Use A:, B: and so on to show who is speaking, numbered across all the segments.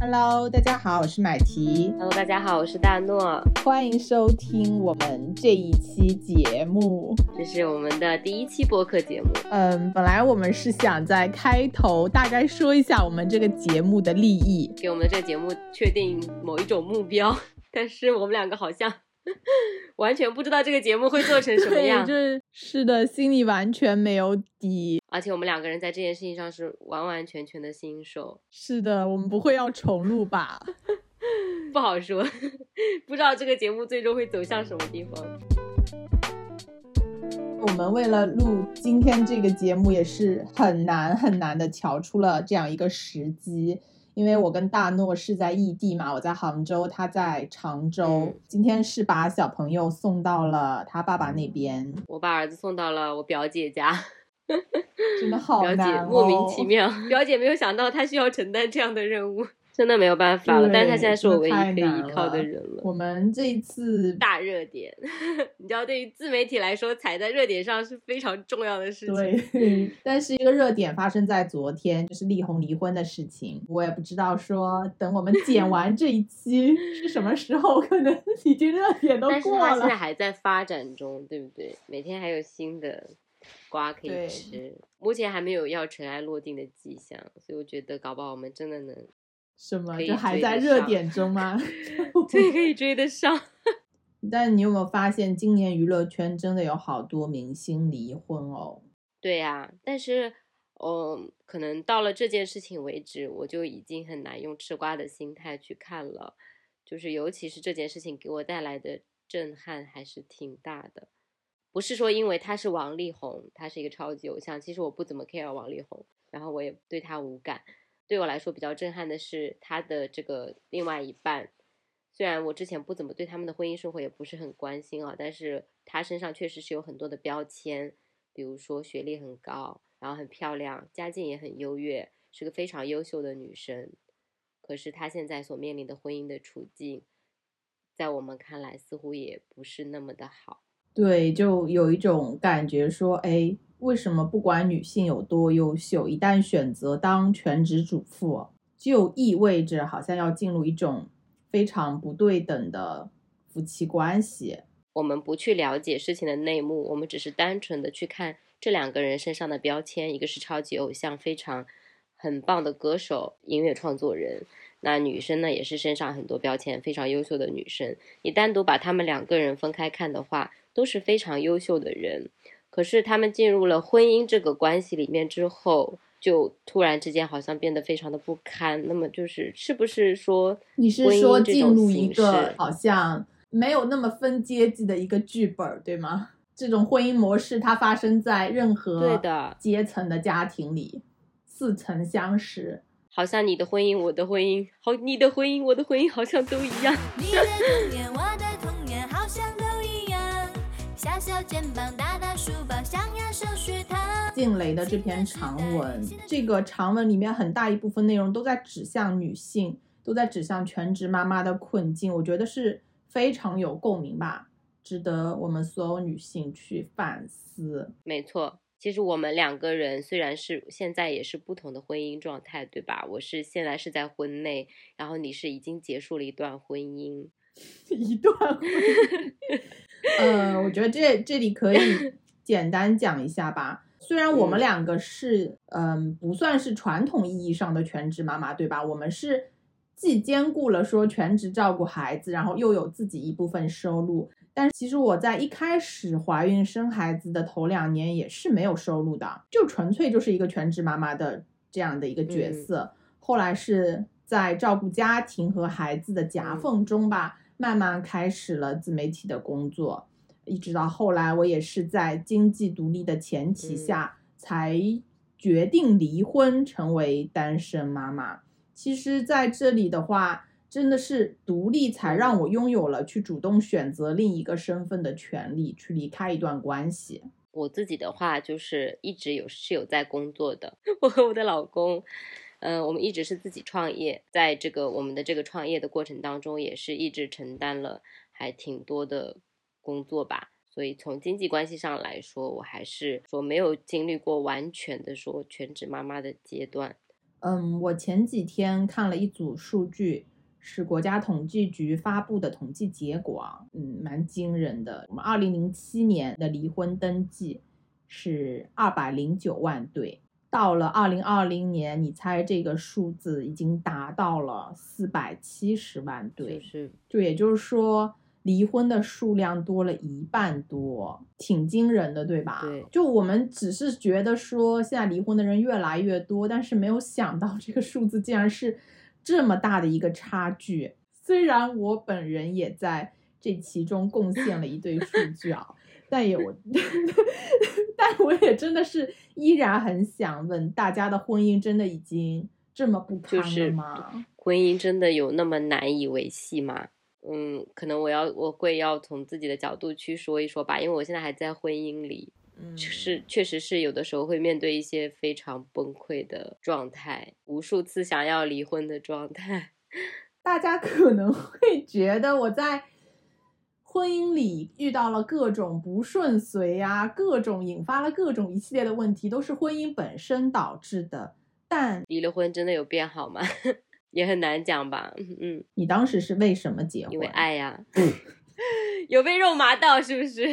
A: Hello，大家好，我是买提。
B: Hello，大家好，我是大诺，
A: 欢迎收听我们这一期节目。
B: 这是我们的第一期播客节目。
A: 嗯，本来我们是想在开头大概说一下我们这个节目的利益，
B: 给我们的这个节目确定某一种目标，但是我们两个好像完全不知道这个节目会做成什么样。
A: 就是是的，心里完全没有底。
B: 而且我们两个人在这件事情上是完完全全的新手。
A: 是的，我们不会要重录吧？
B: 不好说，不知道这个节目最终会走向什么地方。
A: 我们为了录今天这个节目，也是很难很难的调出了这样一个时机。因为我跟大诺是在异地嘛，我在杭州，他在常州。
B: 嗯。
A: 今天是把小朋友送到了他爸爸那边，
B: 我把儿子送到了我表姐家，
A: 真的 好
B: 表
A: 难、哦，
B: 姐莫名其。妙，表姐没有想到她需要承担这样的任务，真的没有办法了。但是他现在是我唯一可以依靠的人了。
A: 我们这一次
B: 大热点，你知道，对于自媒体来说，踩在热点上是非常重要的事情。
A: 对，但是一个热点发生在昨天，就是力宏离婚的事情。我也不知道说等我们剪完这一期 是什么时候，可能已经热点都
B: 过了
A: 但
B: 是现在。还在发展中，对不对？每天还有新的瓜可以吃，目前还没有要尘埃落定的迹象，所以我觉得搞不好我们真的能
A: 什么？就还在热点中吗？
B: 对可以追得上。
A: 但你有没有发现，今年娱乐圈真的有好多明星离婚哦？
B: 对呀、但是，嗯，可能到了这件事情为止，我就已经很难用吃瓜的心态去看了，就是尤其是这件事情给我带来的震撼还是挺大的。不是说因为他是王力宏，他是一个超级偶像，其实我不怎么 care 王力宏，然后我也对他无感。对我来说比较震撼的是他的这个另外一半，虽然我之前不怎么对他们的婚姻生活也不是很关心啊，但是他身上确实是有很多的标签，比如说学历很高，然后很漂亮，家境也很优越，是个非常优秀的女生。可是她现在所面临的婚姻的处境，在我们看来似乎也不是那么的好。
A: 对，就有一种感觉说，哎，为什么不管女性有多优秀，一旦选择当全职主妇，就意味着好像要进入一种非常不对等的夫妻关系。
B: 我们不去了解事情的内幕，我们只是单纯的去看这两个人身上的标签，一个是超级偶像，非常很棒的歌手、音乐创作人。那女生呢，也是身上很多标签，非常优秀的女生。你单独把他们两个人分开看的话，都是非常优秀的人。可是他们进入了婚姻这个关系里面之后，就突然之间好像变得非常的不堪。那么就是是不是说，
A: 你是说进入一个好像没有那么分阶级的一个剧本儿，对吗？这种婚姻模式它发生在任何
B: 对的
A: 阶层的家庭里，似曾相识。
B: 好像你的婚姻，我的婚姻，好，你的婚姻，我的婚姻好像都一样。
C: 你的童年，我的童年，好像都一样。小小肩膀，大。
A: 静蕾的这篇长文，这个长文里面很大一部分内容都在指向女性，都在指向全职妈妈的困境，我觉得是非常有共鸣吧，值得我们所有女性去反思。
B: 没错，其实我们两个人虽然是现在也是不同的婚姻状态，对吧？我是现在是在婚内，然后你是已经结束了一段婚姻。
A: 一段婚姻，呃，我觉得这这里可以简单讲一下吧。虽然我们
B: 嗯
A: 两个是，嗯、不算是传统意义上的全职妈妈，对吧？我们是既兼顾了说全职照顾孩子，然后又有自己一部分收入。但其实我在一开始怀孕生孩子的头两年也是没有收入的，就纯粹就是一个全职妈妈的这样的一个角
B: 嗯
A: 色。后来是在照顾家庭和孩子的夹
B: 嗯
A: 缝中吧，慢慢开始了自媒体的工作，一直到后来我也是在经济独立的前提
B: 嗯
A: 下，才决定离婚，成为单身妈妈。其实，在这里的话，真的是独立才让我拥有了去主动选择另一个身份的权利，去离开一段关系。
B: 我自己的话就是一直有是有在工作的，我和我的老公，嗯、我们一直是自己创业，在这个我们的这个创业的过程当中，也是一直承担了还挺多的工作吧。所以从经济关系上来说，我还是说没有经历过完全的说全职妈妈的阶段。
A: 嗯，我前几天看了一组数据，是国家统计局发布的统计结果啊，嗯，蛮惊人的。我们二零零七年的离婚登记是二百零九万对，到了二零二零年，你猜这个数字已经达到了四百七十万对，
B: 就是
A: 就也就是说。离婚的数量多了一半多，挺惊人的，对吧？
B: 对，
A: 就我们只是觉得说现在离婚的人越来越多，但是没有想到这个数字竟然是这么大的一个差距。虽然我本人也在这其中贡献了一堆数据啊，但也我，但我也真的是依然很想问，大家的婚姻真的已经这么不堪了吗？
B: 婚姻真的有那么难以维系吗？嗯，可能我要我会要从自己的角度去说一说吧，因为我现在还在婚姻里，
A: 嗯，
B: 是确实是有的时候会面对一些非常崩溃的状态，无数次想要离婚的状态。
A: 大家可能会觉得我在婚姻里遇到了各种不顺遂呀，各种引发了各种一系列的问题，都是婚姻本身导致的。但
B: 离了婚真的有变好吗？也很难讲吧，嗯，
A: 你当时是为什么结婚？
B: 因为爱呀，有被肉麻到是不是？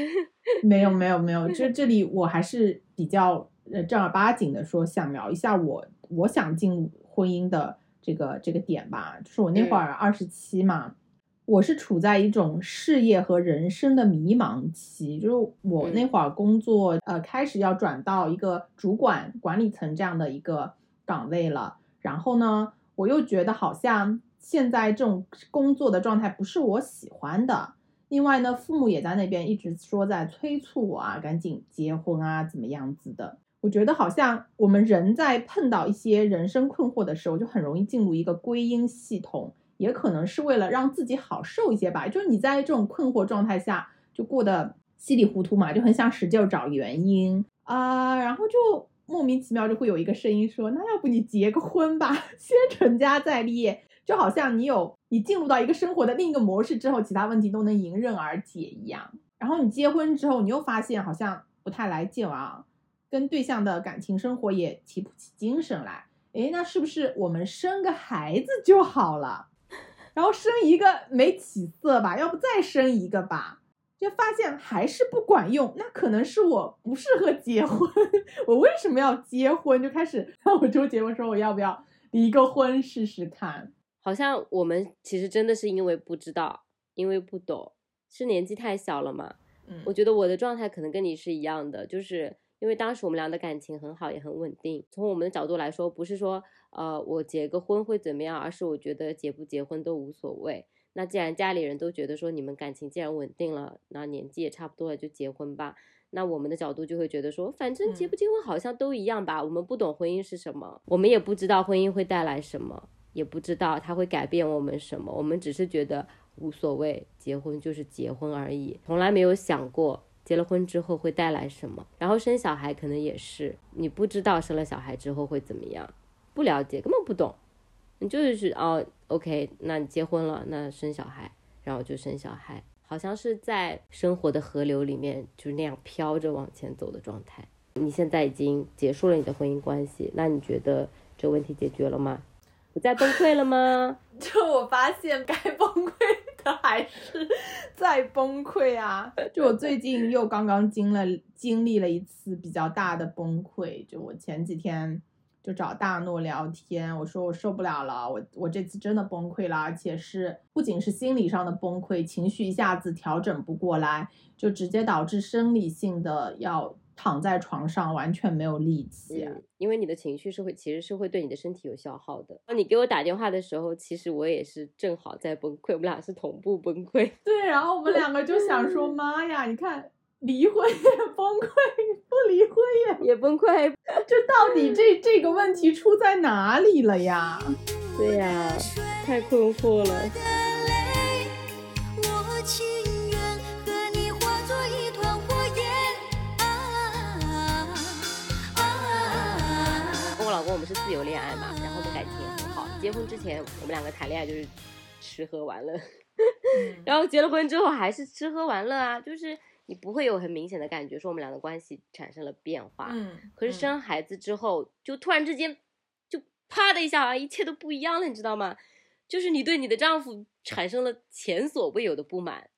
A: 没有没有没有，就这里我还是比较呃正儿八经的说，想聊一下我我想进婚姻的这个这个点吧。就是我那会儿二十七嘛，我是处在一种事业和人生的迷茫期，就是我那会儿工作呃开始要转到一个主管管理层这样的一个岗位了，然后呢。我又觉得好像现在这种工作的状态不是我喜欢的。另外呢，父母也在那边一直说在催促我啊，赶紧结婚啊，怎么样子的？我觉得好像我们人在碰到一些人生困惑的时候，就很容易进入一个归因系统，也可能是为了让自己好受一些吧。就是你在这种困惑状态下，就过得稀里糊涂嘛，就很想使劲找原因啊，然后就。莫名其妙就会有一个声音说：“那要不你结个婚吧，先成家再立业，就好像你有你进入到一个生活的另一个模式之后，其他问题都能迎刃而解一样。然后你结婚之后，你又发现好像不太来劲啊，跟对象的感情生活也提不起精神来。诶，那是不是我们生个孩子就好了？然后生一个没起色吧，要不再生一个吧？”就发现还是不管用，那可能是我不适合结婚。我为什么要结婚？就开始让我周结婚说我要不要离个婚试试看？
B: 好像我们其实真的是因为不知道，因为不懂，是年纪太小了嘛。
A: 嗯，
B: 我觉得我的状态可能跟你是一样的，就是因为当时我们俩的感情很好，也很稳定。从我们的角度来说，不是说呃我结个婚会怎么样，而是我觉得结不结婚都无所谓。那既然家里人都觉得说你们感情既然稳定了，那年纪也差不多了，就结婚吧。那我们的角度就会觉得说，反正结不结婚好像都一样吧。我们不懂婚姻是什么，我们也不知道婚姻会带来什么，也不知道它会改变我们什么。我们只是觉得无所谓，结婚就是结婚而已，从来没有想过结了婚之后会带来什么。然后生小孩可能也是，你不知道生了小孩之后会怎么样，不了解，根本不懂。你就是哦，OK，那你结婚了，那生小孩，然后就生小孩，好像是在生活的河流里面就那样飘着往前走的状态。你现在已经结束了你的婚姻关系，那你觉得这问题解决了吗？不再崩溃了吗？
A: 就我发现该崩溃的还是在崩溃啊！就我最近又刚刚经了经历了一次比较大的崩溃，就我前几天。就找大诺聊天，我说我受不了了，我我这次真的崩溃了，而且是不仅是心理上的崩溃，情绪一下子调整不过来，就直接导致生理性的要躺在床上完全没有力气。
B: 嗯，因为你的情绪是会，其实是会对你的身体有消耗的。你给我打电话的时候，其实我也是正好在崩溃，我们俩是同步崩溃。
A: 对，然后我们两个就想说，妈呀，你看。离婚也崩溃，不离婚也
B: 也崩溃，
A: 就到底这这个问题出在哪里了呀？
B: 对呀，太困惑了。跟我老公我们是自由恋爱嘛，然后我们感情也很好。结婚之前我们两个谈恋爱就是吃喝玩乐，然后结了婚之后还是吃喝玩乐啊，就是。你不会有很明显的感觉说我们俩的关系产生了变化。
A: 嗯，
B: 可是生孩子之后，就突然之间，就啪的一下，好像一切都不一样了，你知道吗？就是你对你的丈夫产生了前所未有的不满，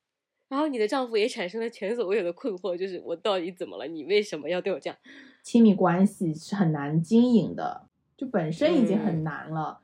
B: 然后你的丈夫也产生了前所未有的困惑，就是我到底怎么了？你为什么要对我这样？
A: 亲密关系是很难经营的，就本身已经很
B: 嗯
A: 难了，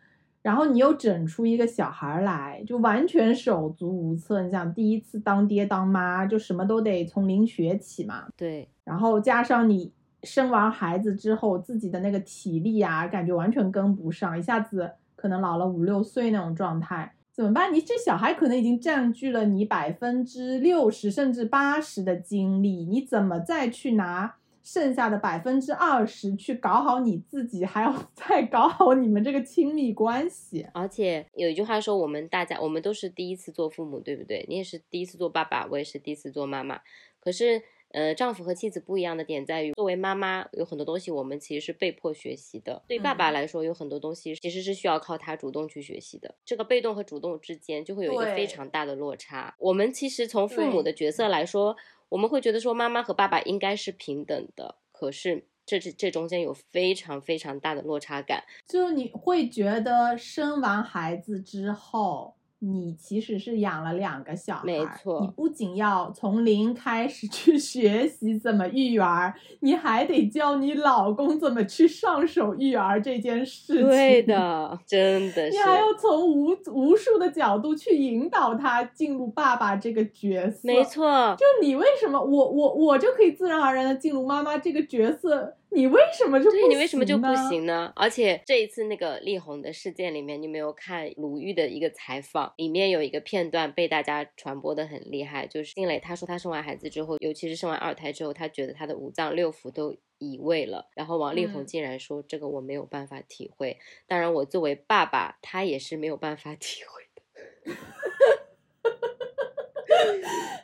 A: 然后你又整出一个小孩儿来，就完全手足无措。你想，第一次当爹当妈，就什么都得从零学起嘛。
B: 对，
A: 然后加上你生完孩子之后，自己的那个体力啊，感觉完全跟不上，一下子可能老了五六岁那种状态，怎么办？你这小孩可能已经占据了你百分之六十甚至八十的精力，你怎么再去拿剩下的百分之二十去搞好你自己，还要 再搞好你们这个亲密关系？
B: 而且有一句话说，我们大家我们都是第一次做父母，对不对？你也是第一次做爸爸，我也是第一次做妈妈。可是，呃，丈夫和妻子不一样的点在于，作为妈妈，有很多东西我们其实是被迫学习的；对爸爸
A: 嗯
B: 来说，有很多东西其实是需要靠他主动去学习的。这个被动和主动之间就会有一个非常大的落差。我们其实从父母的角色来说，我们会觉得说妈妈和爸爸应该是平等的，可是这这这中间有非常非常大的落差感。
A: 就你会觉得生完孩子之后，你其实是养了两个小孩，
B: 没错
A: 你不仅要从零开始去 学习怎么育儿，你还得教你老公怎么去上手育儿这件事情。
B: 对，的，真的是。
A: 你还要从无无数的角度去引导他进入爸爸这个角色。
B: 没。错，
A: 就你为什么我我我就可以自然而然的进入妈妈这个角色，你为什么就不
B: 对你为什么就不行呢？而且这一次那个力宏的事件里面，你没有看鲁豫的一个采访，里面有一个片段被大家传播的很厉害，就是辛磊他说他生完孩子之后，尤其是生完二胎之后，他觉得他的五脏六腑都移位了。然后王力宏
A: 嗯
B: 竟然说、这个我没有办法体会，当然我作为爸爸，他也是没有办法体会的。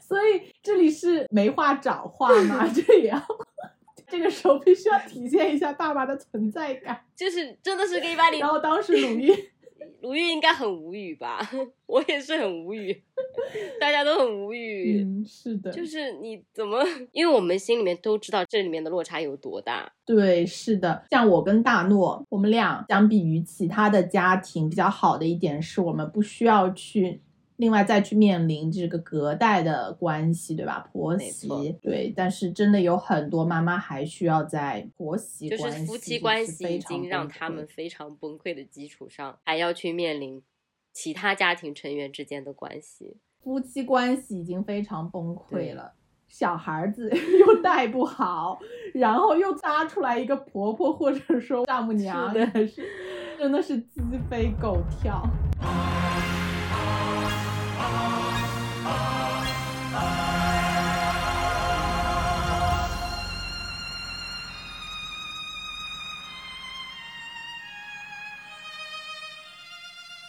A: 所以这里是没话找话吗，这也要这个时候必须要体现一下爸爸的存在感。
B: 就是真的是跟一般里
A: 然后当时鲁豫，
B: 鲁豫应该很无语吧？我也是很无语，大家都很无语。
A: 嗯，是的，
B: 就是你怎么？因为我们心里面都知道这里面的落差有多大。
A: 对，是的。像我跟大诺，我们俩相比于其他的家庭比较好的一点是，我们不需要去。另外再去面临这个隔代的关系，对吧？婆媳，对，但是真的有很多妈妈还需要在婆媳
B: 就
A: 关系，
B: 是夫妻关系已经让他们非常崩溃的基础上，还要去面临其他家庭成员之间的关系。
A: 夫妻关系已经非常崩溃了，小孩子 又带不好，然后又搭出来一个婆婆或者说丈母娘，
B: 是的
A: 是真的是鸡飞狗跳。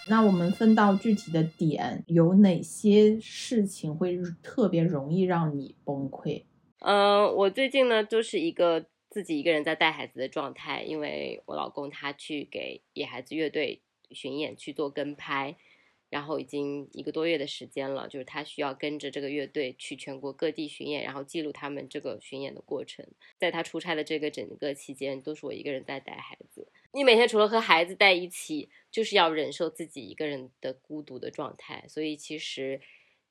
A: 那我们分到具体的点，有哪些事情会特别容易让你崩溃？
B: 嗯、我最近呢就是一个自己一个人在带孩子的状态，因为我老公他去给野孩子乐队巡演去做跟拍，然后已经一个多月的时间了，就是他需要跟着这个乐队去全国各地巡演，然后记录他们这个巡演的过程。在他出差的这个整个期间，都是我一个人在带孩子。你每天除了和孩子在一起，就是要忍受自己一个人的孤独的状态，所以其实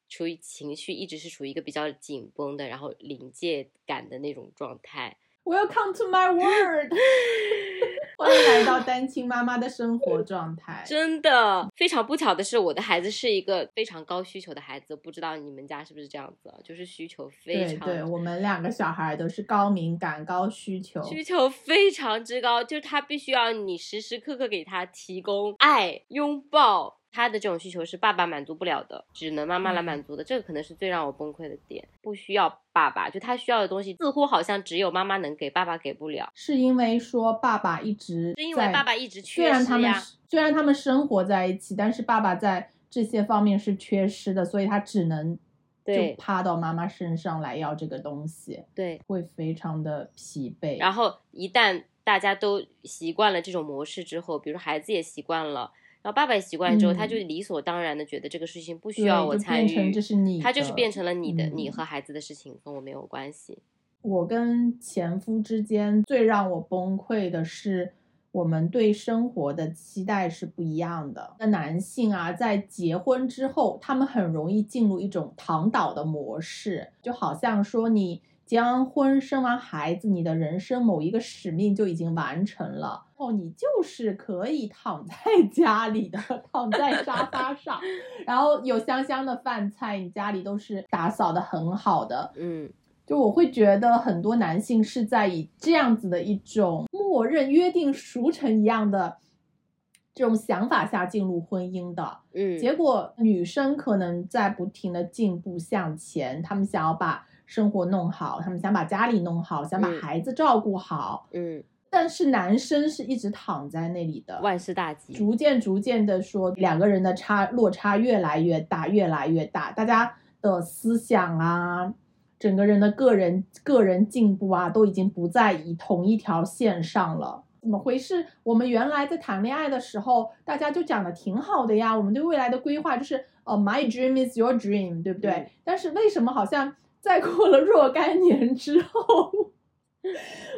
B: 处于情绪一直是处于一个比较紧绷的，然后临界感的那种状态。
A: Welcome to my world，欢迎来到单亲妈妈的生活状态。
B: 真的非常不巧的是，我的孩子是一个非常高需求的孩子，不知道你们家是不是这样子啊？就是需求非常
A: 对对，我们两个小孩都是高敏感、高需求。
B: 需求非常之高，就是他必须要你时时刻刻给他提供爱、拥抱。他的这种需求是爸爸满足不了的，只能妈妈来满足的。这个可能是最让我崩溃的点。不需要爸爸，就他需要的东西，似乎好像只有妈妈能给，爸爸给不了。
A: 是因为说爸爸一直
B: 是因为爸爸一直缺
A: 虽然他们
B: 失呀。
A: 虽然他们生活在一起，但是爸爸在这些方面是缺失的，所以他只能就
B: 对
A: 趴到妈妈身上来要这个东西，
B: 对，
A: 会非常的疲惫。
B: 然后一旦大家都习惯了这种模式之后，比如说孩子也习惯了，然后爸爸习惯之后，他
A: 嗯
B: 就理所当然的觉得这个事情不需要我参与，
A: 变成这是你
B: 他就是变成了你的，你
A: 嗯
B: 和孩子的事情跟我没有关系。
A: 我跟前夫之间最让我崩溃的是，我们对生活的期待是不一样的。那男性啊，在结婚之后，他们很容易进入一种躺倒的模式，就好像说你结完婚、生完孩子，你的人生某一个使命就已经完成了，哦，你就是可以躺在家里的，躺在沙发上，然后有香香的饭菜，你家里都是打扫的很好的，
B: 嗯，
A: 就我会觉得很多男性是在以这样子的一种默认、约定俗成一样的这种想法下进入婚姻的。
B: 嗯，
A: 结果女生可能在不停的进步向前，她们想要把生活弄好，他们想把家里弄好，想把
B: 嗯
A: 孩子照顾好。
B: 嗯，
A: 但是男生是一直躺在那里的，
B: 万事大吉。
A: 逐渐逐渐的说，两个人的差落差越来越大，越来越大，大家的思想啊，整个人的个人个人进步啊，都已经不在以同一条线上了。怎么回事？我们原来在谈恋爱的时候，大家就讲的挺好的呀，我们对未来的规划就是，呃，my dream is your dream，对不对？
B: 嗯
A: 但是为什么好像在过了若干年之后，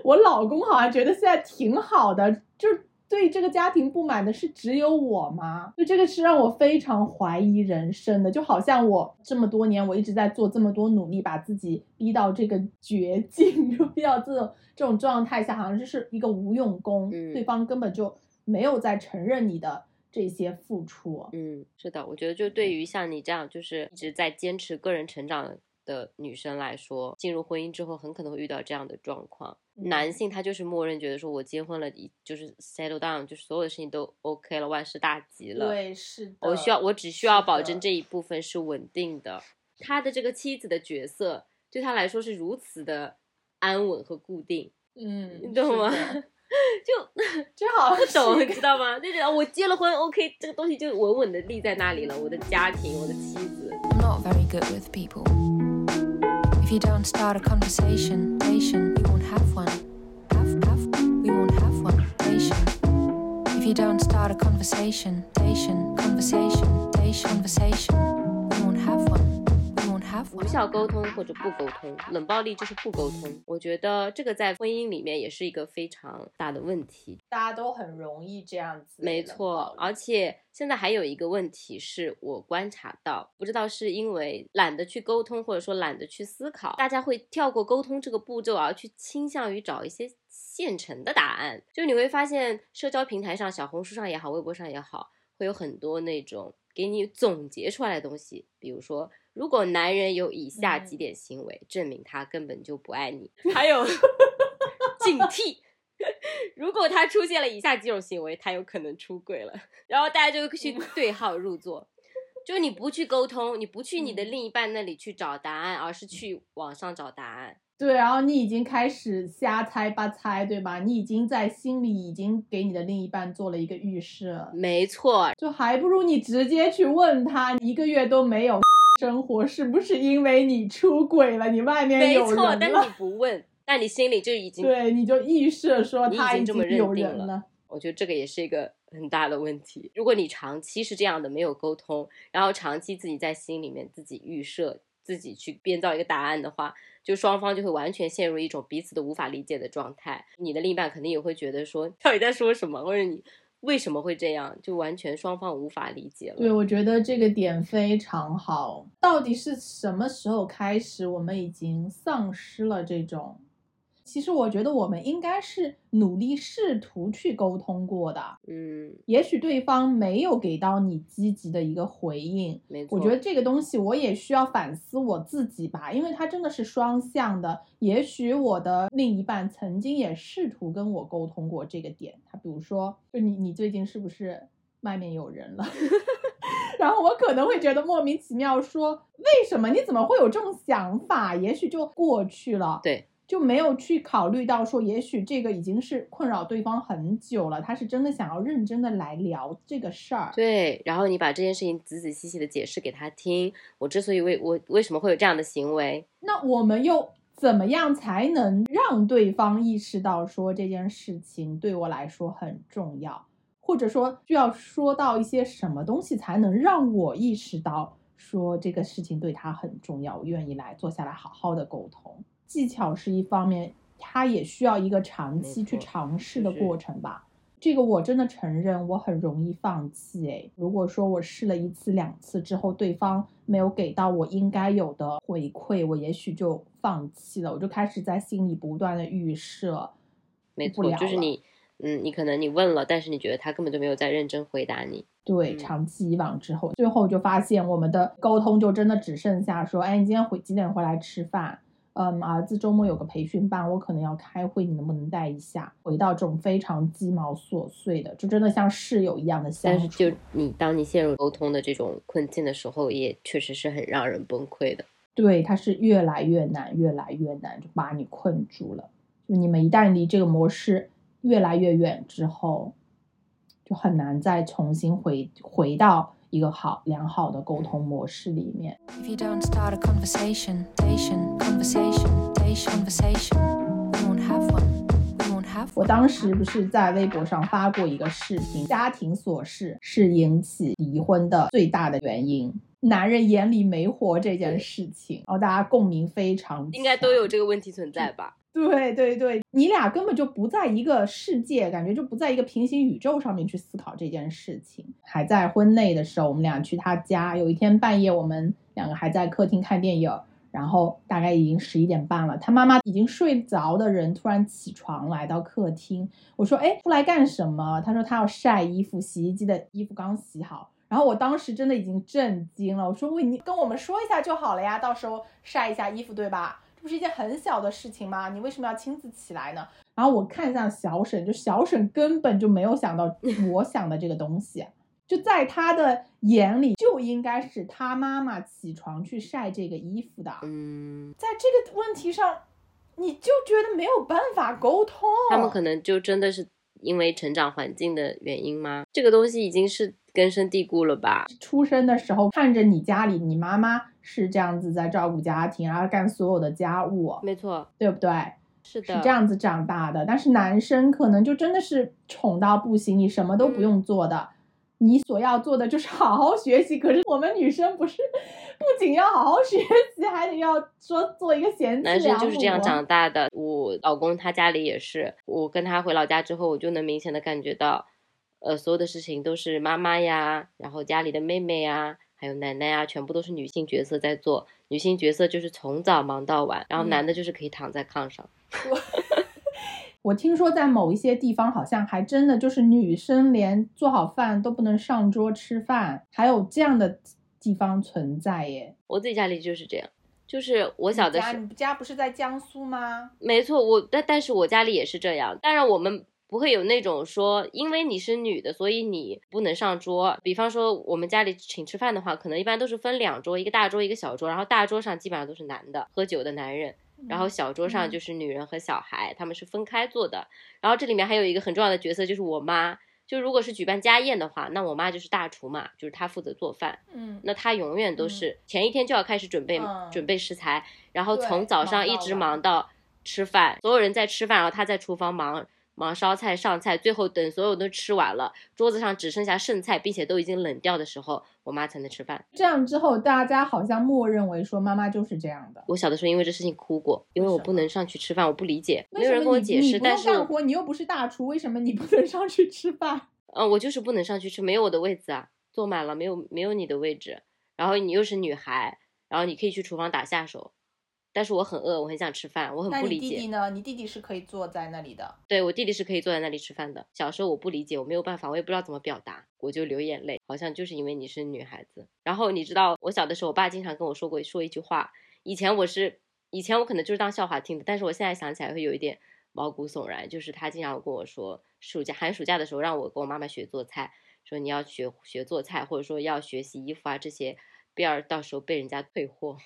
A: 我老公好像觉得现在挺好的，就对这个家庭不满的是只有我吗？就这个是让我非常怀疑人生的，就好像我这么多年我一直在做这么多努力，把自己逼到这个绝境，就逼到这种这种状态下，好像就是一个无用功，
B: 嗯
A: 对方根本就没有在承认你的这些付出。
B: 嗯，是的，我觉得就对于像你这样就是一直在坚持个人成长的女生来说，进入婚姻之后很可能会遇到这样的状况。男
A: 嗯
B: 性他就是默认觉得说我结婚了，一就是 settle down，就是所有的事情都 OK 了，万事大吉了。
A: 对，是的，
B: 我需要，我只需要保证这一部分是稳定的。他的这个妻子的角色对他来说是如此的安稳和固定，
A: 嗯，
B: 你懂吗？
A: 就
B: 就
A: 这好
B: 不 懂，你知道吗？就觉得我结了婚，OK，这个东西就稳稳的立在那里了。我的家庭，我的妻子
D: ，I'm not very good with people. If you don't start a conversation, nation, we won't have one. Have, have, we won't have one, nation. If you don't start a conversation, nation, conversation, nation, conversation, we won't have one.
B: 无效沟通或者不沟通，冷暴力就是不沟通。我觉得这个在婚姻里面也是一个非常大的问题。
A: 大家都很容易这样子，
B: 没错，而且现在还有一个问题是我观察到，不知道是因为懒得去沟通，或者说懒得去思考，大家会跳过沟通这个步骤，而去倾向于找一些现成的答案。就你会发现，社交平台上，小红书上也好，微博上也好，会有很多那种给你总结出来的东西，比如说。如果男人有以下几点行为，证明他根本就不爱你。还有警惕，如果他出现了以下几种行为，他有可能出轨了。然后大家就去对号入座，就你不去沟通，你不去你的另一半那里去找答案，而是去网上找答案。
A: 对，然后你已经开始瞎猜八猜，对吧？你已经在心里已经给你的另一半做了一个预示了，
B: 没错，
A: 就还不如你直接去问他，一个月都没有生活，是不是因为你出轨了？你外面
B: 没
A: 有人
B: 错，但是你不问，但你心里就已经，
A: 对，你就预设说他已
B: 经这么认
A: 有
B: 定了。我觉得这个也是一个很大的问题。如果你长期是这样的，没有沟通，然后长期自己在心里面自己预设，自己去编造一个答案的话，就双方就会完全陷入一种彼此都无法理解的状态。你的另一半肯定也会觉得说，到底在说什么，或者你为什么会这样，就完全双方无法理解了。
A: 对，我觉得这个点非常好。到底是什么时候开始，我们已经丧失了这种？其实我觉得我们应该是努力试图去沟通过的。
B: 嗯，
A: 也许对方没有给到你积极的一个回应，
B: 没错。
A: 我觉得这个东西我也需要反思我自己吧，因为它真的是双向的。也许我的另一半曾经也试图跟我沟通过这个点，他比如说，就你你最近是不是外面有人了？然后我可能会觉得莫名其妙说，为什么你怎么会有这种想法？也许就过去了。
B: 对。
A: 就没有去考虑到说，也许这个已经是困扰对方很久了，他是真的想要认真的来聊这个事儿。
B: 对，然后你把这件事情仔仔细细的解释给他听，我之所以为我为什么会有这样的行为，
A: 那我们又怎么样才能让对方意识到说这件事情对我来说很重要？或者说需要说到一些什么东西才能让我意识到说这个事情对他很重要，我愿意来坐下来好好的沟通。技巧是一方面，它也需要一个长期去尝试的过程吧。这个我真的承认，我很容易放弃。诶，如果说我试了一次、两次之后，对方没有给到我应该有的回馈，我也许就放弃了，我就开始在心里不断的预设，
B: 没错，就是你，嗯，你可能你问了，但是你觉得他根本就没有在认真回答你。
A: 对，
B: 嗯
A: 长期以往之后，最后就发现我们的沟通就真的只剩下说，哎，你今天回几点回来吃饭？嗯，儿子周末有个培训班，我可能要开会，你能不能带一下？回到这种非常鸡毛琐碎的，就真的像室友一样的相处。
B: 但是就你当你陷入沟通的这种困境的时候，也确实是很让人崩溃的。
A: 对，它是越来越难，越来越难，就把你困住了。就你们一旦离这个模式越来越远之后，就很难再重新回回到一个好良好的沟通模式里面。
D: If you don't start a conversation, station, conversation, station, conversation, we won't have one. We won't have
A: 我.当时不是在微博上发过一个视频，家庭琐事是引起离婚的最大的原因。男人眼里没活这件事情，然后大家共鸣非常，
B: 应该都有。这个问题存在吧？
A: 对对对，你俩根本就不在一个世界，感觉就不在一个平行宇宙上面去思考这件事情。还在婚内的时候，我们俩去他家，有一天半夜，我们两个还在客厅看电影，然后大概已经十一点半了，他妈妈已经睡着的人突然起床来到客厅，我说：“哎，出来干什么？”他说他要晒衣服，洗衣机的衣服刚洗好。然后我当时真的已经震惊了，我说：“喂，你跟我们说一下就好了呀，到时候晒一下衣服，对吧？这不是一件很小的事情吗？你为什么要亲自起来呢？”然后我看向小沈，就小沈根本就没有想到我想的这个东西，就在他的眼里就应该是他妈妈起床去晒这个衣服的。
B: 嗯，
A: 在这个问题上，你就觉得没有办法沟通。
B: 他们可能就真的是因为成长环境的原因吗？这个东西已经是根深蒂固了吧？
A: 出生的时候看着你家里你妈妈是这样子在照顾家庭，然后干所有的家务，
B: 没错，
A: 对不对？
B: 是的，
A: 是这样子长大的。但是男生可能就真的是宠到不行，你什么都不用做的，你所要做的就是 好好学习。可是我们女生不是不仅要好好学习，还得要说做一个贤妻
B: 男生就是这样长大的。我老公他家里也是，我跟他回老家之后，我就能明显的感觉到，呃，所有的事情都是妈妈呀，然后家里的妹妹呀，还有奶奶呀，全部都是女性角色在做。女性角色就是从早忙到晚，然后
A: 嗯
B: 男的就是可以躺在炕上。
A: 我听说在某一些地方，好像还真的就是女生连做好饭都不能上桌吃饭，还有这样的地方存在耶。
B: 我自己家里就是这样，就是我小的时候，
A: 你家你家不是在江苏吗？
B: 没错，我但但是我家里也是这样，当然我们不会有那种说，因为你是女的，所以你不能上桌。比方说我们家里请吃饭的话，可能一般都是分两桌，一个大桌，一个小桌，然后大桌上基本上都是男的喝酒的男人，然后小桌上
A: 嗯
B: 就是女人和小孩，他们是分开坐的。然后这里面还有一个很重要的角色，就是我妈。就如果是举办家宴的话，那我妈就是大厨嘛，就是她负责做饭。
A: 嗯，
B: 那她永远都是前一天就要开始准备、
A: 嗯
B: 准备食材，然后从早上一直忙到吃饭，所有人在吃饭，然后她在厨房忙忙烧菜上菜，最后等所有都吃完了，桌子上只剩下剩菜，并且都已经冷掉的时候，我妈才能吃饭。
A: 这样之后，大家好像默认为说妈妈就是这样的。
B: 我小的时候因为这事情哭过，因为我不能上去吃饭，我不理解，没有人跟我解释，但是我
A: 用干活，你又不是大厨，为什么你不能上去吃饭？
B: 嗯，我就是不能上去吃，没有我的位子啊，坐满了，没有没有你的位置。然后你又是女孩，然后你可以去厨房打下手，但是我很饿，我很想吃饭，我很不理解。
A: 弟弟呢？你弟弟是可以坐在那里的。
B: 对我弟弟是可以坐在那里吃饭的。小时候我不理解，我没有办法，我也不知道怎么表达，我就流眼泪，好像就是因为你是女孩子。然后你知道，我小的时候，我爸经常跟我说过说一句话，以前我是以前我可能就是当笑话听的，但是我现在想起来会有一点毛骨悚然，就是他经常跟我说，暑假寒暑假的时候让我跟我妈妈学做菜，说你要学学做菜，或者说要学洗衣服啊这些，不要到时候被人家退货。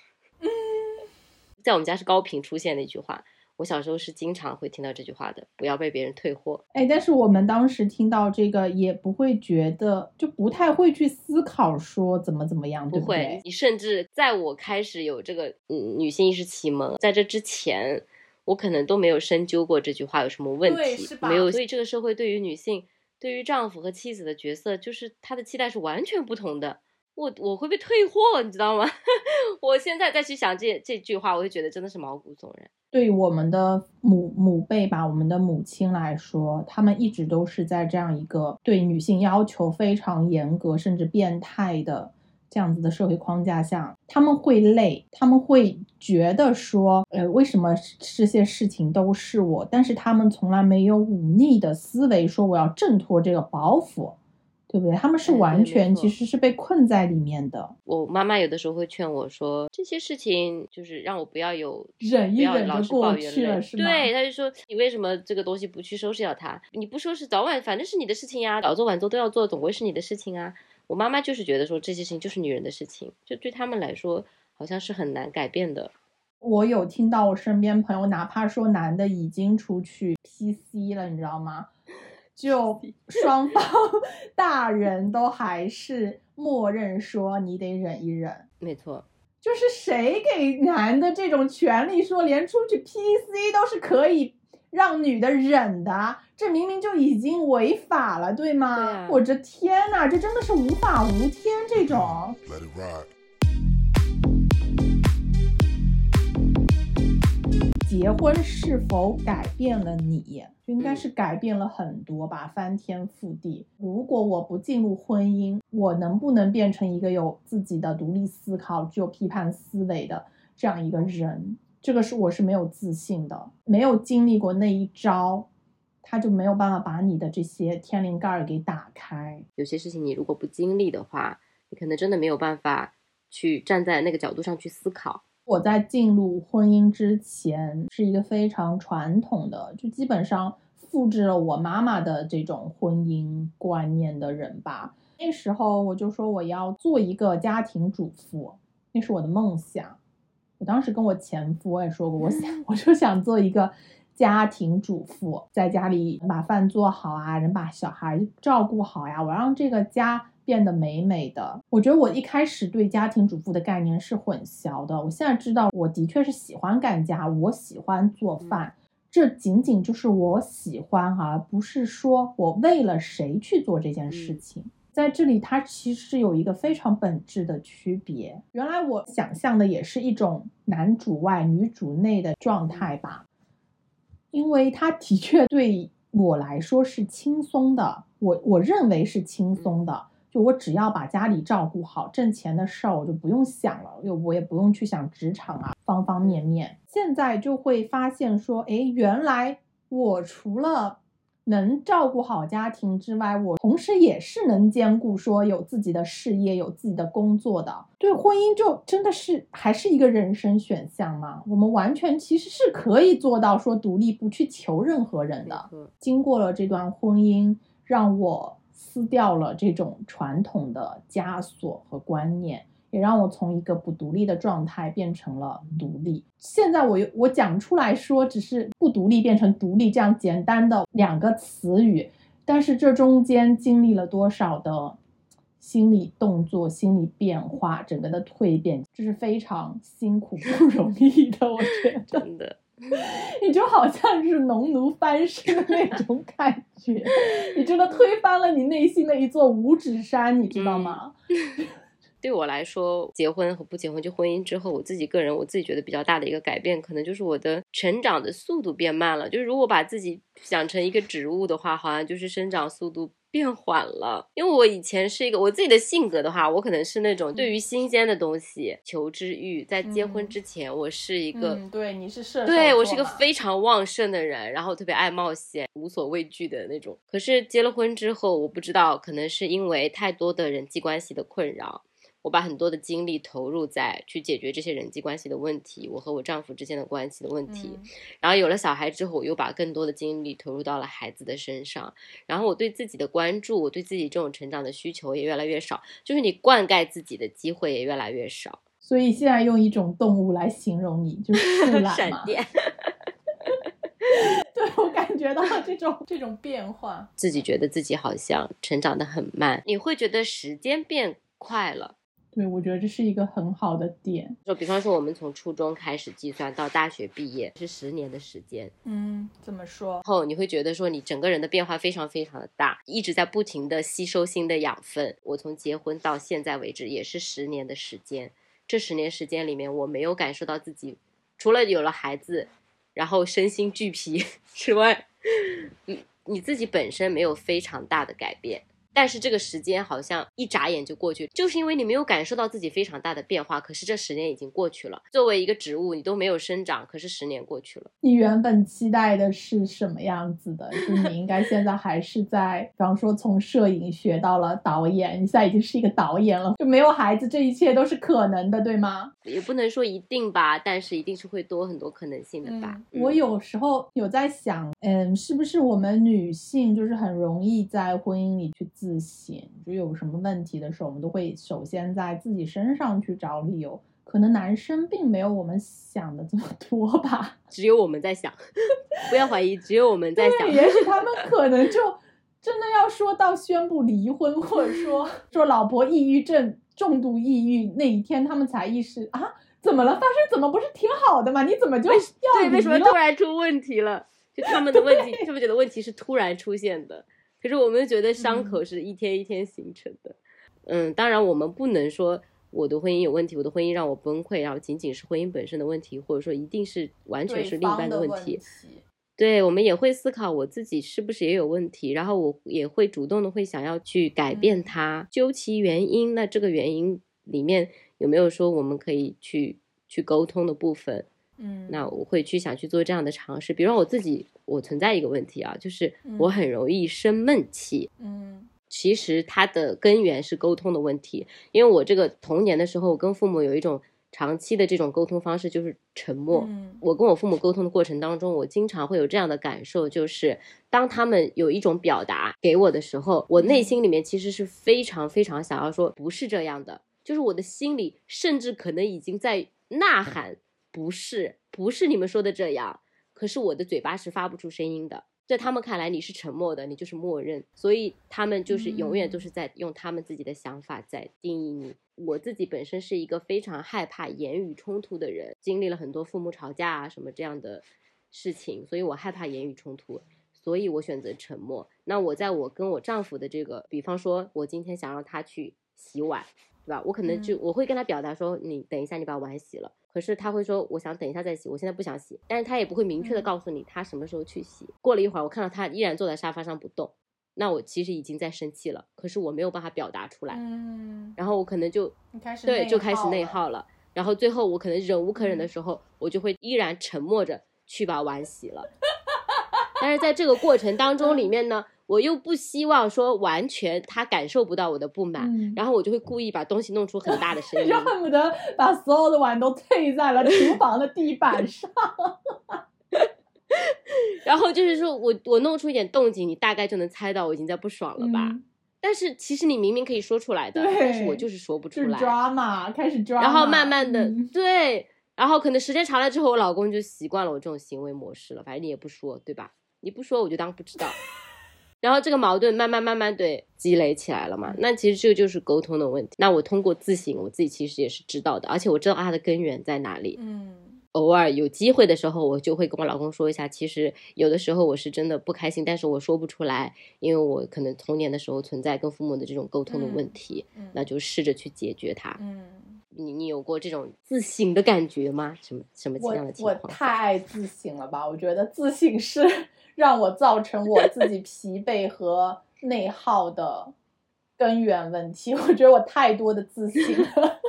B: 在我们家是高频出现的一句话。我小时候是经常会听到这句话的，不要被别人退货。
A: 哎，但是我们当时听到这个也不会觉得，就不太会去思考说怎么怎么样，
B: 不会
A: 对对，？
B: 你甚至在我开始有这个嗯女性意识启蒙，在这之前，我可能都没有深究过这句话有什么问题，
A: 是吧
B: 没有。所以这个社会对于女性对于丈夫和妻子的角色，就是他的期待是完全不同的。我我会被退货，你知道吗？我现在再去想这这句话，我就觉得真的是毛骨悚然。
A: 对于我们的母母辈吧，我们的母亲来说，他们一直都是在这样一个对女性要求非常严格甚至变态的这样子的社会框架下，他们会累，他们会觉得说，呃，为什么这些事情都是我？但是他们从来没有忤逆的思维，说我要挣脱这个包袱。对不对？他们是完全其实是被困在里面的，
B: 我妈妈有的时候会劝我说，这些事情就是让我不要有
A: 忍一
B: 不要
A: 忍就
B: 老是抱
A: 过
B: 怨累
A: 去了，是吗？
B: 对，他就说你为什么这个东西不去收拾掉它？你不收拾，早晚反正是你的事情呀，早做晚做都要做，总归是你的事情啊。我妈妈就是觉得说这些事情就是女人的事情，就对他们来说好像是很难改变的。
A: 我有听到我身边朋友，哪怕说男的已经出去 PC 了，你知道吗？就 双方 大人都还是默认说你得忍一忍。
B: 没错，
A: 就是谁给男的这种权利，说连出去 PC 都是可以让女的忍的？这明明就已经违法了，对吗？
B: 对啊
A: 我这天呐，这真的是无法无天这种。
E: Let it ride.
A: 结婚是否改变了你？就应该是改变了很多吧，翻天覆地。如果我不进入婚姻，我能不能变成一个有自己的独立思考、具有批判思维的这样一个人？这个是我是没有自信的，没有经历过那一招，他就没有办法把你的这些天灵盖儿给打开。
B: 有些事情你如果不经历的话，你可能真的没有办法去站在那个角度上去思考。
A: 我在进入婚姻之前是一个非常传统的，就基本上复制了我妈妈的这种婚姻观念的人吧。那时候我就说我要做一个家庭主妇，那是我的梦想。我当时跟我前夫我也说过，我想 我就想做一个家庭主妇，在家里把饭做好啊，人把小孩照顾好呀，我让这个家变得美美的。我觉得我一开始对家庭主妇的概念是混淆的，我现在知道我的确是喜欢干家，我喜欢做饭。这仅仅就是我喜欢，而不是说我为了谁去做这件事情。在这里，它其实有一个非常本质的区别。原来我想象的也是一种男主外女主内的状态吧，因为它的确对我来说是轻松的，我我认为是轻松的。就我只要把家里照顾好，挣钱的事儿我就不用想了，又我也不用去想职场啊，方方面面。现在就会发现说，哎，原来我除了能照顾好家庭之外，我同时也是能兼顾说有自己的事业、有自己的工作的。对婚姻就真的是还是一个人生选项吗？我们完全其实是可以做到说独立，不去求任何人的。经过了这段婚姻，让我撕掉了这种传统的枷锁和观念，也让我从一个不独立的状态变成了独立。现在我有我讲出来说，只是不独立变成独立这样简单的两个词语，但是这中间经历了多少的心理动作、心理变化，整个的蜕变，这是非常辛苦不容易的，我觉得。
B: 真的，
A: 你就好像是农奴翻身的那种感觉，你真的推翻了你内心的一座五指山，你知道吗？
B: 对我来说，结婚和不结婚，就婚姻之后，我自己个人我自己觉得比较大的一个改变，可能就是我的成长的速度变慢了。就是如果把自己想成一个植物的话，好像就是生长速度变缓了。因为我以前是一个我自己的性格的话，我可能是那种对于新鲜的东西求知欲，在结婚
A: 嗯
B: 之前，我是一个。
A: 嗯，对，你是射手
B: 对我是一个非常旺盛的人，然后特别爱冒险、无所畏惧的那种。可是结了婚之后，我不知道，可能是因为太多的人际关系的困扰，我把很多的精力投入在去解决这些人际关系的问题，我和我丈夫之间的关系的问题。
A: 嗯
B: 然后有了小孩之后，我又把更多的精力投入到了孩子的身上。然后我对自己的关注，我对自己这种成长的需求也越来越少，就是你灌溉自己的机会也越来越少。
A: 所以现在用一种动物来形容你，就是树懒嘛。
B: 闪电。
A: 对我感觉到这种这种变化。
B: 自己觉得自己好像成长的很慢，你会觉得时间变快了。
A: 对，我觉得这是一个很好的点。
B: 就比方说，我们从初中开始计算到大学毕业是十年的时间，
A: 嗯，怎么说？
B: 后你会觉得说你整个人的变化非常非常的大，一直在不停的吸收新的养分。我从结婚到现在为止也是十年的时间，这十年时间里面，我没有感受到自己除了有了孩子，然后身心俱疲 之外，你你自己本身没有非常大的改变。但是这个时间好像一眨眼就过去，就是因为你没有感受到自己非常大的变化。可是这十年已经过去了，作为一个植物，你都没有生长，可是十年过去了。
A: 你原本期待的是什么样子的？就你应该现在还是在，比方说从摄影学到了导演，你现在已经是一个导演了，就没有孩子，这一切都是可能的，对吗？
B: 也不能说一定吧，但是一定是会多很多可能性的吧。
A: 嗯我有时候有在想，嗯，是不是我们女性就是很容易在婚姻里去自省，就有什么问题的时候，我们都会首先在自己身上去找理由。可能男生并没有我们想的这么多吧。
B: 只有我们在想，不要怀疑，只有我们在想
A: 对，。也许他们可能就真的要说到宣布离婚，或者说说老婆抑郁症、重度抑郁那一天，他们才意识啊，怎么了？发生怎么不是挺好的吗？你怎么就要
B: 对，为什么突然出问题了？就他们的问题，他们觉得问题是突然出现的，可是我们觉得伤口是一天一天形成的。嗯，当然我们不能说我的婚姻有问题，我的婚姻让我崩溃，然后仅仅是婚姻本身的问题，或者说一定是完全是另一半
A: 的
B: 问题。对，我们也会思考我自己是不是也有问题，然后我也会主动的会想要去改
A: 嗯
B: 变它，究其原因。那这个原因里面有没有说我们可以去去沟通的部分？
A: 嗯，
B: 那我会去想去做这样的尝试。比如说我自己，我存在一个问题啊，就是我
A: 嗯
B: 很容易生闷气。
A: 嗯
B: 其实它的根源是沟通的问题，因为我这个童年的时候，我跟父母有一种长期的这种沟通方式，就是沉默。
A: 嗯
B: 我跟我父母沟通的过程当中，我经常会有这样的感受，就是当他们有一种表达给我的时候，我内心里面其实是非常非常想要说不是这样的，就是我的心里甚至可能已经在呐喊不是，不是你们说的这样，可是我的嘴巴是发不出声音的。在他们看来，你是沉默的，你就是默认，所以他们就是永远都是在用他们自己的想法在定义你。我自己本身是一个非常害怕言语冲突的人，经历了很多父母吵架啊什么这样的事情，所以我害怕言语冲突，所以我选择沉默。那我在我跟我丈夫的这个，比方说，我今天想让他去洗碗，对吧？我可能就我会跟他表达说，你等一下，你把碗洗了。可是他会说，我想等一下再洗，我现在不想洗。但是他也不会明确的
A: 嗯
B: 告诉你他什么时候去洗。过了一会儿，我看到他依然坐在沙发上不动，那我其实已经在生气了，可是我没有办法表达出来，
A: 嗯，
B: 然后我可能就
A: 开始
B: 对就开始内，耗了。然后最后我可能忍无可忍的
A: 嗯
B: 时候，我就会依然沉默着去把碗洗了。但是在这个过程当中里面呢，我又不希望说完全他感受不到我的不满，
A: 嗯
B: 然后我就会故意把东西弄出很大的声 音
A: 就。恨不得把所有的碗都退在了厨房的地板 上。
B: 然后就是说我我弄出一点动静，你大概就能猜到我已经在不爽了吧？
A: 嗯
B: 但是其实你明明可以说出来的，但是我就是说不出来。
A: drama，开始 drama，
B: 然后慢慢的、
A: 嗯
B: 对，然后可能时间长了之后，我老公就习惯了我这种行为模式了。反正你也不说，对吧？你不说我就当不知道。然后这个矛盾慢慢慢慢对积累起来了嘛，那其实这个就是沟通的问题。那我通过自省，我自己其实也是知道的，而且我知道它的根源在哪里。
A: 嗯
B: 偶尔有机会的时候，我就会跟我老公说一下，其实有的时候我是真的不开心，但是我说不出来，因为我可能童年的时候存在跟父母的这种沟通的问题，
A: 嗯
B: 那就试着去解决它。
A: 嗯，
B: 你你有过这种自省的感觉吗？什么什么
A: 这
B: 样的情
A: 我
B: 况？
A: 太爱自省了吧？我觉得自省是让我造成我自己疲惫和内耗的根源问题。我觉得我太多的自省了，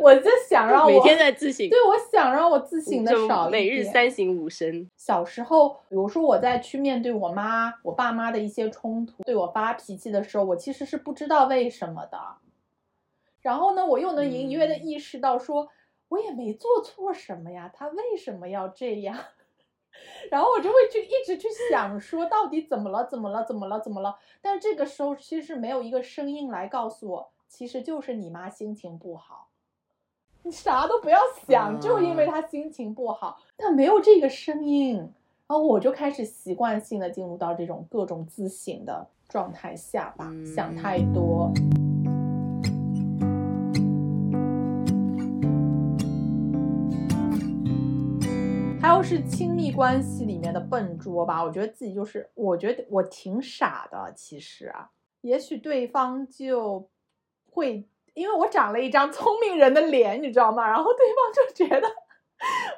A: 我就想让我
B: 每天在自省，
A: 对，我想让我自省的少一
B: 每日三省吾身。
A: 小时候，比如说我在去面对我妈、我爸妈的一些冲突，对我发脾气的时候，我其实是不知道为什么的。然后呢，我又能隐约的
B: 嗯
A: 意识到说，我也没做错什么呀，他为什么要这样？然后我就会去一直去想说，到底怎么了？怎么了？怎么了？怎么了？但是这个时候其实没有一个声音来告诉我，其实就是你妈心情不好。你啥都不要想，就因为
B: 啊
A: 她心情不好，但没有这个声音，然后我就开始习惯性的进入到这种各种自省的状态下吧，想太多。是亲密关系里面的笨拙吧，我觉得自己就是，我觉得我挺傻的，其实啊，也许对方就会因为我长了一张聪明人的脸，你知道吗？然后对方就觉得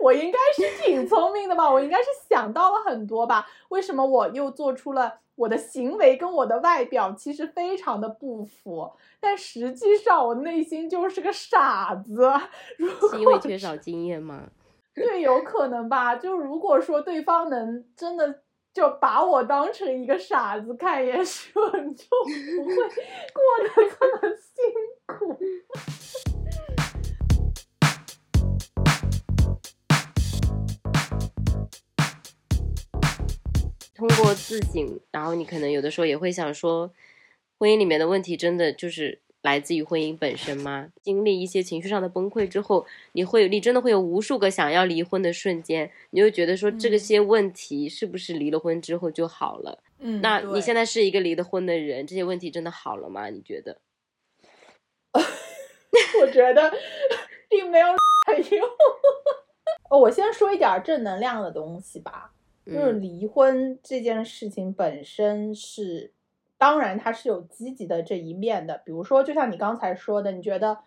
A: 我应该是挺聪明的吧，我应该是想到了很多吧？为什么我又做出了我的行为跟我的外表其实非常的不符？但实际上我内心就是个傻子。如
B: 是因为缺少经验吗？
A: 对，有可能吧。就如果说对方能真的就把我当成一个傻子看，也许我就不会过得这么辛苦。
B: 通过自省，然后你可能有的时候也会想说，婚姻里面的问题真的就是来自于婚姻本身吗？经历一些情绪上的崩溃之后，你会你真的会有无数个想要离婚的瞬间，你会觉得说这些问题是不是离了婚之后就好了？
A: 嗯
B: 那你现
A: 在
B: 在是一个离了婚的人，这些问题真的好了吗？你觉得？
A: 我觉得并没有用。哦，我先说一点正能量的东西吧。就是
B: 嗯
A: 离婚这件事情本身是，当然它是有积极的这一面的。比如说，就像你刚才说的，你觉得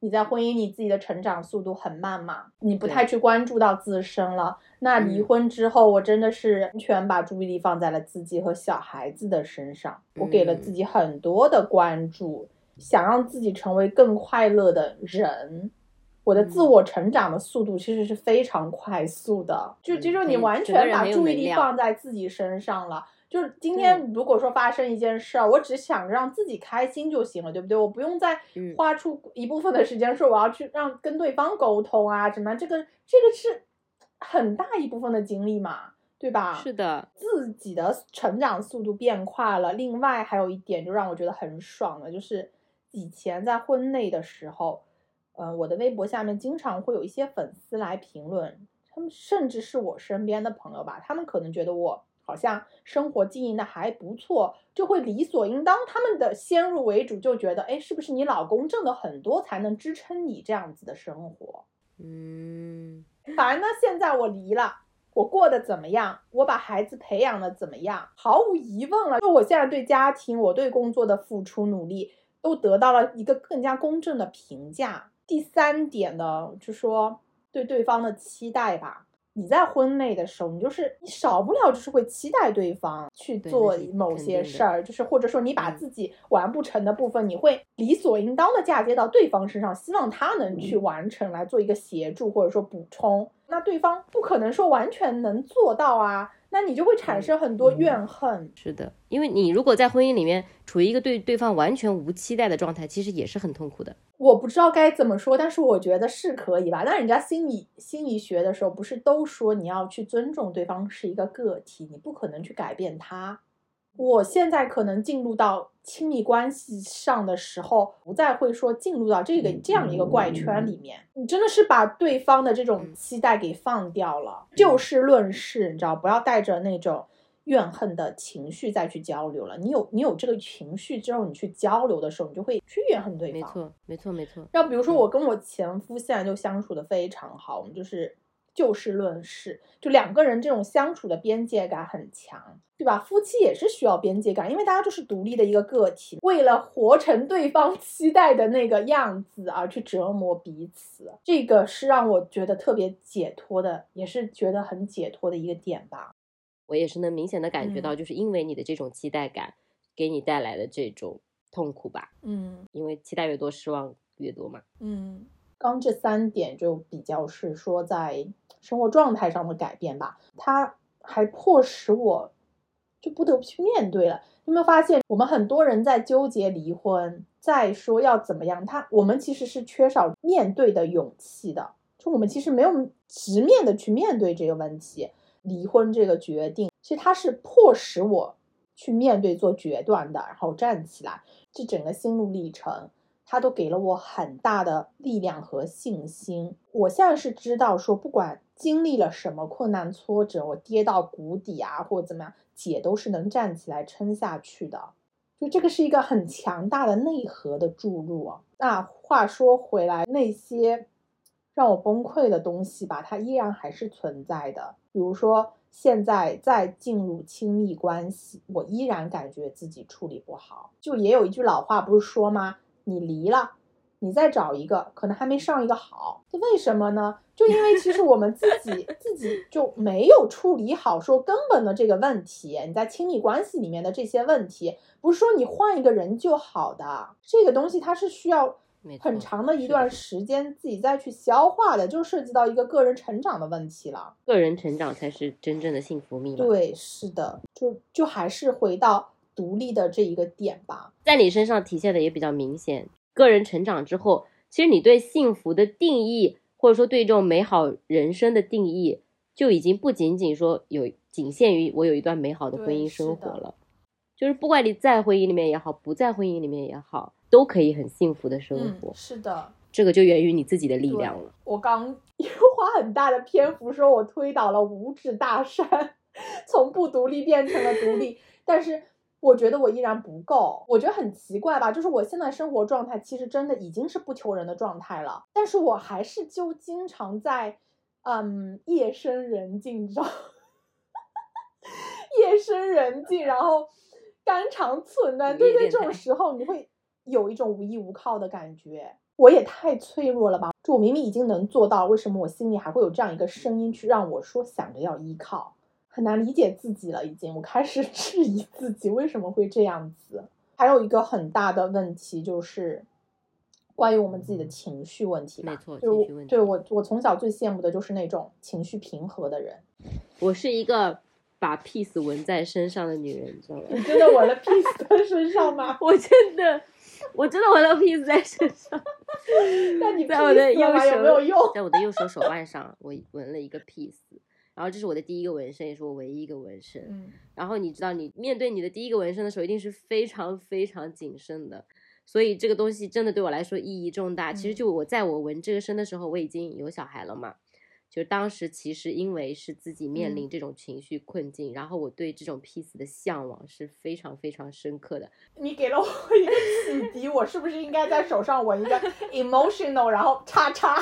A: 你在婚姻里自己的成长速度很慢嘛，你不太去关注到自身了。那离
B: 嗯
A: 婚之后，我真的是完全把注意力放在了自己和小孩子的身上，我给了自
B: 嗯
A: 己很多的关注，想让自己成为更快乐的人。我的自
B: 嗯
A: 我成长的速度其实是非常快速的，就
B: 嗯
A: 就是你完全把注意力放在自己身上了。就是今天如果说发生一件事儿，我只想让自己开心就行了，对不对？我不用再
B: 嗯
A: 花出一部分的时间说我要去让跟对方沟通啊，什么这个这个是很大一部分的精力嘛，对吧？
B: 是的，
A: 自己的成长速度变快了。另外还有一点就让我觉得很爽的，就是以前在婚内的时候，呃，我的微博下面经常会有一些粉丝来评论，他们甚至是我身边的朋友吧，他们可能觉得我好像生活经营的还不错，就会理所应当，他们的先入为主就觉得，哎，是不是你老公挣的很多才能支撑你这样子的生活？
B: 嗯
A: 反而呢，现在我离了，我过得怎么样？我把孩子培养的怎么样？毫无疑问了，就我现在对家庭、我对工作的付出努力，都得到了一个更加公正的评价。第三点呢，就说对对方的期待吧。你在婚内的时候，你就是你少不了就是会期待对方去做某些事儿，就是或者说你把
B: 嗯
A: 自己完不成的部分，你会理所应当的嫁接到对方身上，希望他能去
B: 嗯
A: 完成，来做一个协助或者说补充。那对方不可能说完全能做到啊，那你就会产
B: 嗯
A: 生很多
B: 嗯
A: 怨恨。
B: 是的，因为你如果在婚姻里面处于一个对对方完全无期待的状态，其实也是很痛苦的。
A: 我不知道该怎么说，但是我觉得是可以吧。那人家心理心理学的时候，不是都说你要去尊重对方是一个个体，你不可能去改变他。我现在可能进入到亲密关系上的时候，不再会说进入到这个这样一个怪圈里面。你真的是把对方的这种
B: 嗯
A: 期待给放掉了，就事论事，你知道，不要带着那种怨恨的情绪再去交流了。你有你有这个情绪之后，你去交流的时候，你就会去怨恨对方。
B: 没错，没错，没错。
A: 要比如说，
B: 嗯
A: 我跟我前夫现在就相处的非常好，我们就是就事论事，就两个人这种相处的边界感很强，对吧？夫妻也是需要边界感，因为大家就是独立的一个个体，为了活成对方 期待的那个样子而去折磨彼此，这个是让我觉得特别解脱的，也是觉得很解脱的一个点吧。
B: 我也是能明显的感觉到，
A: 嗯
B: 就是因为你的这种期待感，给你带来的这种痛苦吧。
A: 嗯
B: 因为期待越多，失望越多嘛。
A: 嗯，刚这三点就比较是说在生活状态上的改变吧，它还迫使我就不得不去面对了。有没有发现，我们很多人在纠结离婚，在说要怎么样，他我们其实是缺少面对的勇气的，就我们其实没有直面的去面对这个问题，离婚这个决定，其实它是迫使我去面对做决断的，然后站起来，这整个心路历程。他都给了我很大的力量和信心。我现在是知道说，不管经历了什么困难挫折，我跌到谷底啊，或者怎么样，姐都是能站起来撑下去的。就这个是一个很强大的内核的注入。那话说回来，那些让我崩溃的东西吧，它依然还是存在的。比如说，现在再进入亲密关系，我依然感觉自己处理不好。就也有一句老话不是说吗？你离了，你再找一个，可能还没上一个好。这为什么呢？就因为其实我们自己自己就没有处理好说根本的这个问题。你在亲密关系里面的这些问题，不是说你换一个人就好的。这个东西它是需要很长的一段时间自己再去消化的，就涉及到一个个人成长的问题了。
B: 个人成长才是真正的幸福密码。
A: 对，是的，就就还是回到独立的这一个点吧。
B: 在你身上体现的也比较明显。个人成长之后，其实你对幸福的定义，或者说对这种美好人生的定义，就已经不仅仅说有仅限于我有一段美好的婚姻生活了。就是不管你在婚姻里面也好，不在婚姻里面也好，都可以很幸福的生活。
A: 嗯，是的，
B: 这个就源于你自己的力量了。
A: 我刚又 花很大的篇幅说我推倒了五指大山，从不独立变成了独立，但是我觉得我依然不够。我觉得很奇怪吧，就是我现在生活状态其实真的已经是不求人的状态了，但是我还是就经常在嗯夜深人静，你知道。夜深人静，然后肝肠寸断，
B: 午
A: 对对，这种时候你会有一种无依无靠的感觉。我也太脆弱了吧！就我明明已经能做到，为什么我心里还会有这样一个声音去让我说想着要依靠？很难理解自己了，已经，我开始 质疑自己为什么会这样子。还有一个很大的问题就是关于我们自己的情绪问题吧。
B: 没错
A: 就是我
B: 情绪问题
A: 对我，我从小最羡慕的就是那种情绪平和的人。
B: 我是一个把 peace 纹在身上的女人，你知道吗？
A: 你真的纹了 peace 在身上吗？
B: 我真的，我真的纹了 peace 在身上。
A: 那你
B: 在我的右
A: 了吗？有没有
B: 手
A: 用？
B: 在我的右手手腕上，我纹了一个 peace，然后这是我的第一个纹身，也是我唯一一个纹身。
A: 嗯，
B: 然后你知道，你面对你的第一个纹身的时候，一定是非常非常谨慎的，所以这个东西真的对我来说意义重大。其实
A: 嗯
B: 就我在我纹这个身的时候，我已经有小孩了嘛。就当时其实因为是自己面临
A: 嗯
B: 这种情绪困境，然后我对这种 peace 的向往是非常非常深刻的。
A: 你给了我一个 启迪，我是不是应该在手上纹一个 emotional，然后叉叉？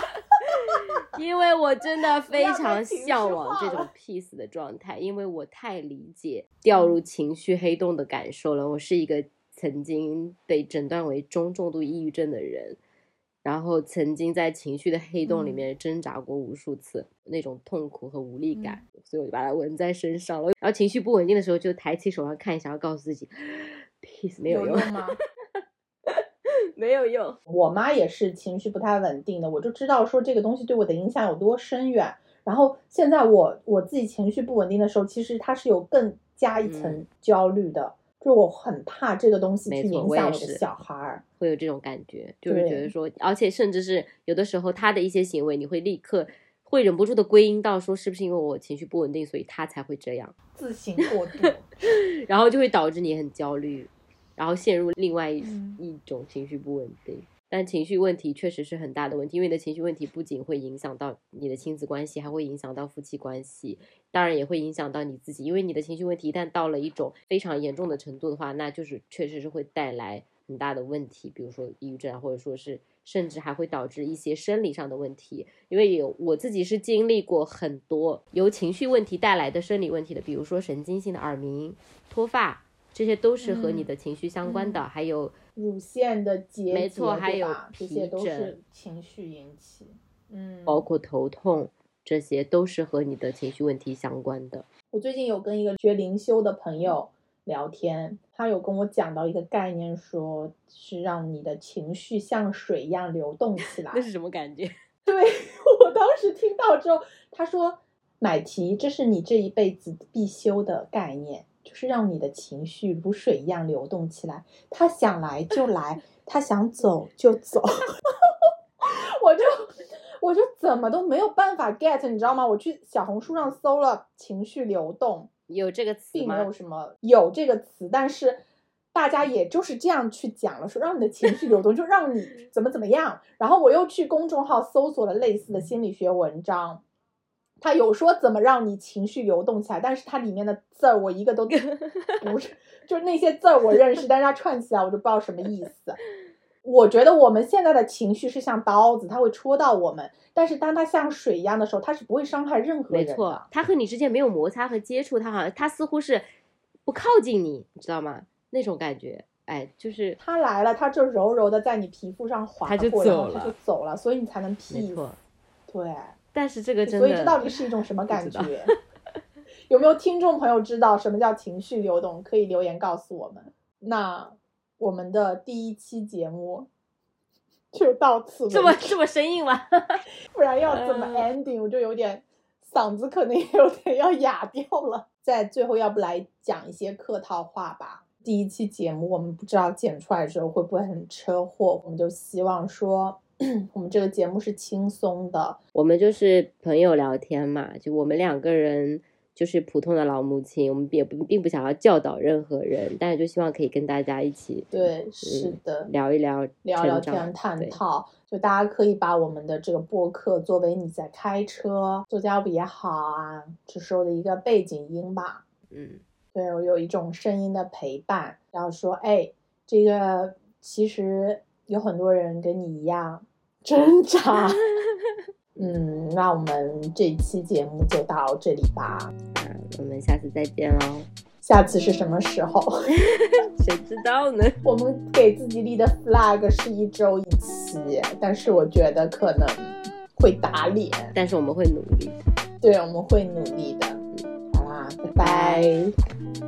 B: 因为我真的非常向往这种 peace 的状态，因为我太理解掉入情绪黑洞的感受了。我是一个曾经被诊断为中重度抑郁症的人，然后曾经在情绪的黑洞里
A: 嗯
B: 面挣扎过无数次，那种痛苦和无力感，
A: 嗯
B: 所以我就把它纹在身上了。然后情绪不稳定的时候，就抬起手上看一下，然后告诉自己 peace 没有用，
A: 用吗？
B: 没有用。
A: 我妈也是情绪不太稳定的，我就知道说这个东西对我的影响有多深远。然后现在我我自己情绪不稳定的时候，其实它是有更加一层
B: 嗯
A: 焦虑的，就是我很怕这个东西去影响我的小孩儿。
B: 会有这种感觉，就是觉得说，而且甚至是有的时候他的一些行为，你会立刻会忍不住的归因到说，是不是因为我情绪不稳定，所以他才会这样，
A: 自行过度，
B: 然后就会导致你很焦虑，然后陷入另外一、
A: 嗯
B: 一种情绪不稳定。但情绪问题确实是很大的问题，因为你的情绪问题不仅会影响到你的亲子关系，还会影响到夫妻关系，当然也会影响到你自己。因为你的情绪问题一旦到了一种非常严重的程度的话，那就是确实是会带来很大的问题，比如说抑郁症啊，或者说是甚至还会导致一些生理上的问题。因为有我自己是经历过很多由情绪问题带来的生理问题的，比如说神经性的耳鸣、脱发，这些都是和你
A: 嗯
B: 的情绪相关的，
A: 嗯
B: 还有
A: 乳腺的结节，
B: 没错还有皮
A: 些都是
B: 疹
A: 情绪引起。嗯，
B: 包括头痛，这些都是和你的情绪问题相关的。
A: 我最近有跟一个学灵修的朋友聊天，他有跟我讲到一个概念，说是让你的情绪像水一样流动起 来。
B: 那是什么感觉？
A: 对 我当时听到之后，他说：“买提，这是你这一辈子必修的概念，就是让你的情绪如水一样流动起来。他想来就来，他想走就走。”我就我就怎么都没有办法 get，你知道吗？我去小红书上搜了“情绪流动”，
B: 有这个词吗
A: 并没有？什么有这个词，但是大家也就是这样去讲了，说让你的情绪流动，就让你 怎么怎么样。然后我又去公众号搜索了类似的心理学文章，它有说怎么让你情绪流动起来，但是它里面的字儿我一个都 不是，就是那些字儿我认识，但是它串起来我就不知道什么意思。我觉得我们现在的情绪是像刀子，它会戳到我们，但是当它像水一样的时候，它是不会伤害任何人的。
B: 没错，它和你之间没有摩擦和接触，它好像它似乎是不靠近你，你知道吗？那种感觉，哎，就是
A: 它来了，它就柔柔的在你皮肤上划过，然后
B: 走了
A: 它就走了，所以你才能
B: 没
A: peace。
B: 错。
A: 对，
B: 但是这个真的，
A: 所以这到底是一种什么感觉？有没有听众朋友知道什么叫情绪流动？可以留言告诉我们。那我们的第一期节目 就到此
B: 这么这么生硬吗？
A: 不然要怎么
B: 嗯
A: ending？、我就有点嗓子可能也有点要哑掉了。在最后，要不来讲一些客套话吧。第一期节目我们不知道剪出来的时候会不会很车祸，我们就希望说 我们这个节目是轻松的，
B: 我们就是朋友聊天嘛，就我们两个人就是普通的老母亲，我们也不并不想要教导任何人，但是就希望可以跟大家一起
A: 对，是的，
B: 聊一聊
A: 聊聊天、探讨，就大家可以把我们的这个播客作为你在开车、做家务也好啊，这时候的一个背景音吧。
B: 嗯，
A: 对我有一种声音的陪伴，然后说，哎，这个其实有很多人跟你一样挣扎。嗯，那我们这一期节目就到这里吧，
B: 嗯我们下次再见喽，
A: 下次是什么时候？
B: 谁知道呢？
A: 我们给自己立的 flag 是一周一期，但是我觉得可能会打脸。
B: 但是我们会努力。
A: 对，我们会努力的。好啦，拜拜。